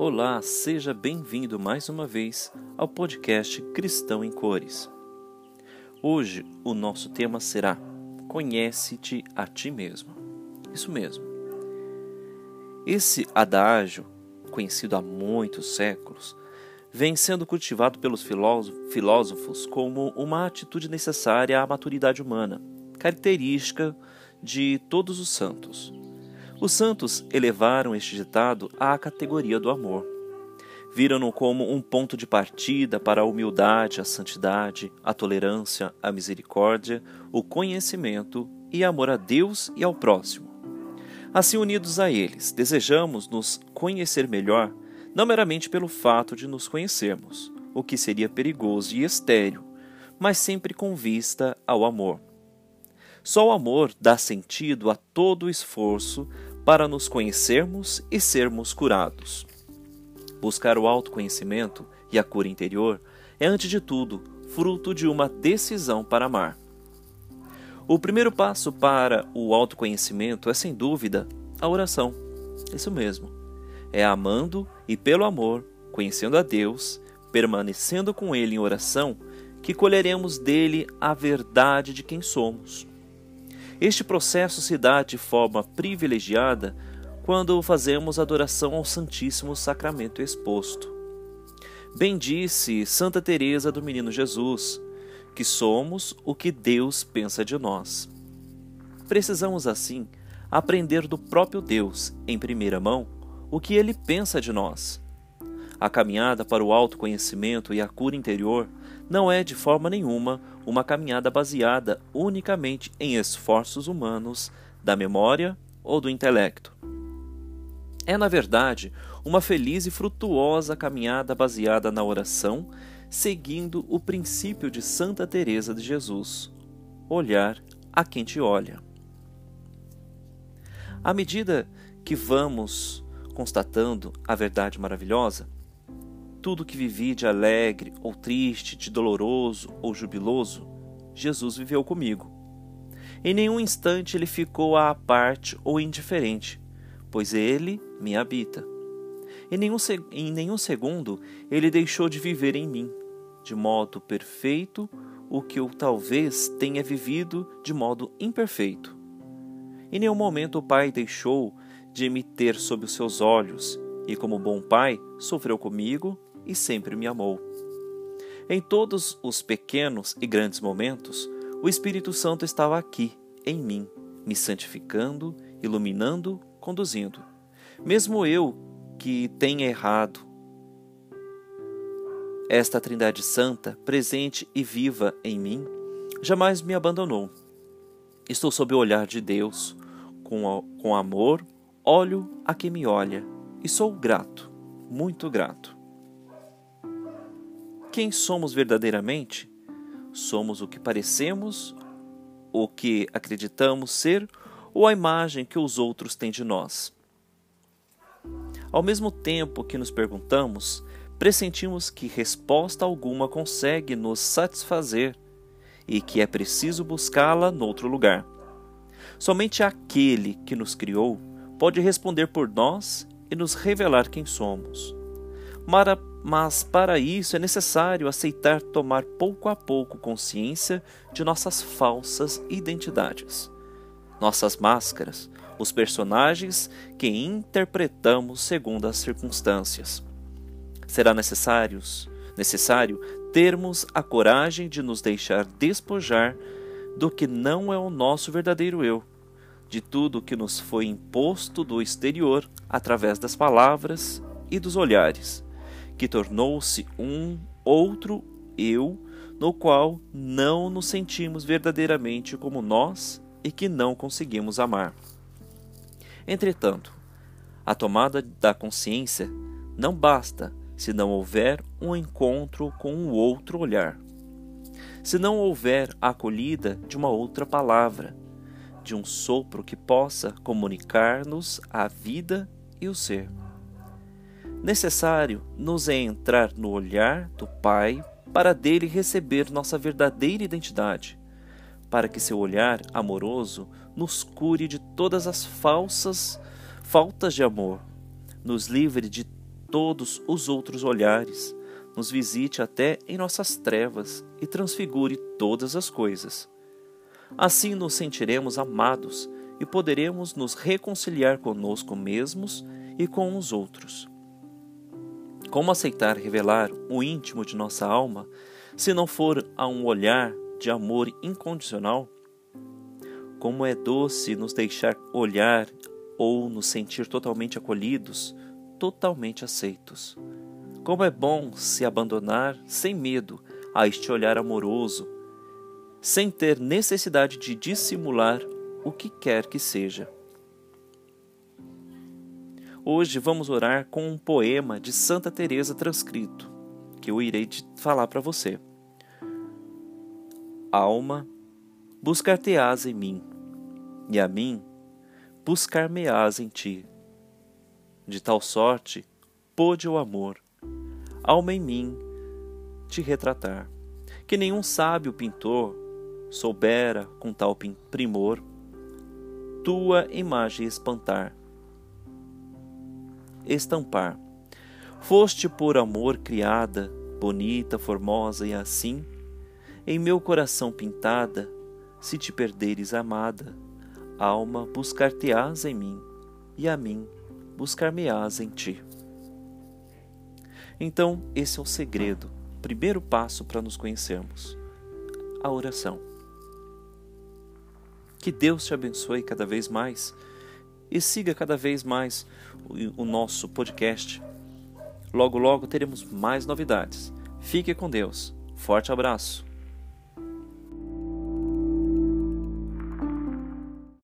Olá, seja bem-vindo mais uma vez ao podcast Cristão em Cores. Hoje o nosso tema será Conhece-te a ti mesmo. Isso mesmo. Esse adágio, conhecido há muitos séculos, vem sendo cultivado pelos filósofos como uma atitude necessária à maturidade humana, característica de todos os santos. Os santos elevaram este ditado à categoria do amor. Viram-no como um ponto de partida para a humildade, a santidade, a tolerância, a misericórdia, o conhecimento e amor a Deus e ao próximo. Assim, unidos a eles, desejamos nos conhecer melhor, não meramente pelo fato de nos conhecermos, o que seria perigoso e estéril, mas sempre com vista ao amor. Só o amor dá sentido a todo o esforço para nos conhecermos e sermos curados. Buscar o autoconhecimento e a cura interior é, antes de tudo, fruto de uma decisão para amar. O primeiro passo para o autoconhecimento é, sem dúvida, a oração. Isso mesmo. É amando e, pelo amor, conhecendo a Deus, permanecendo com Ele em oração, que colheremos dele a verdade de quem somos. Este processo se dá de forma privilegiada quando fazemos adoração ao Santíssimo Sacramento exposto. Bem disse Santa Teresa do Menino Jesus, que somos o que Deus pensa de nós. Precisamos assim aprender do próprio Deus, em primeira mão, o que ele pensa de nós. A caminhada para o autoconhecimento e a cura interior não é de forma nenhuma uma caminhada baseada unicamente em esforços humanos, da memória ou do intelecto. É, na verdade, uma feliz e frutuosa caminhada baseada na oração, seguindo o princípio de Santa Teresa de Jesus: olhar a quem te olha. À medida que vamos constatando a verdade maravilhosa, tudo que vivi de alegre ou triste, de doloroso ou jubiloso, Jesus viveu comigo. Em nenhum instante ele ficou à parte ou indiferente, pois ele me habita. Em nenhum, em nenhum segundo ele deixou de viver em mim, de modo perfeito, o que eu talvez tenha vivido de modo imperfeito. Em nenhum momento o Pai deixou de me ter sob os seus olhos, e como bom Pai, sofreu comigo e sempre me amou. Em todos os pequenos e grandes momentos, o Espírito Santo estava aqui, em mim, me santificando, iluminando, conduzindo. Mesmo eu que tenha errado, esta Trindade Santa, presente e viva em mim, jamais me abandonou. Estou sob o olhar de Deus, com, com amor, olho a quem me olha, e sou grato, muito grato quem somos verdadeiramente? Somos o que parecemos, o que acreditamos ser ou a imagem que os outros têm de nós. Ao mesmo tempo que nos perguntamos, pressentimos que resposta alguma consegue nos satisfazer e que é preciso buscá-la noutro lugar. Somente aquele que nos criou pode responder por nós e nos revelar quem somos mas para isso é necessário aceitar tomar pouco a pouco consciência de nossas falsas identidades, nossas máscaras, os personagens que interpretamos segundo as circunstâncias. Será necessário, necessário termos a coragem de nos deixar despojar do que não é o nosso verdadeiro eu, de tudo que nos foi imposto do exterior através das palavras e dos olhares que tornou-se um outro eu, no qual não nos sentimos verdadeiramente como nós e que não conseguimos amar. Entretanto, a tomada da consciência não basta se não houver um encontro com um outro olhar. Se não houver a acolhida de uma outra palavra, de um sopro que possa comunicar-nos a vida e o ser. Necessário nos é entrar no olhar do Pai para dele receber nossa verdadeira identidade, para que seu olhar amoroso nos cure de todas as falsas faltas de amor, nos livre de todos os outros olhares, nos visite até em nossas trevas e transfigure todas as coisas. Assim nos sentiremos amados e poderemos nos reconciliar conosco mesmos e com os outros. Como aceitar revelar o íntimo de nossa alma se não for a um olhar de amor incondicional? Como é doce nos deixar olhar ou nos sentir totalmente acolhidos, totalmente aceitos. Como é bom se abandonar sem medo a este olhar amoroso, sem ter necessidade de dissimular o que quer que seja. Hoje vamos orar com um poema de Santa Teresa transcrito, que eu irei falar para você. Alma, buscar-te-ás em mim, e a mim buscar-me-ás em ti. De tal sorte pôde o amor, alma em mim, te retratar, que nenhum sábio pintor soubera com tal primor tua imagem espantar, estampar. Foste por amor criada, bonita, formosa e assim, em meu coração pintada, se te perderes amada, Alma, buscar-te-ás em mim, e a mim, buscar-me-ás em ti. Então, esse é o segredo, primeiro passo para nos conhecermos: a oração. Que Deus te abençoe cada vez mais e siga cada vez mais o, o nosso podcast. Logo, logo teremos mais novidades. Fique com Deus. Forte abraço.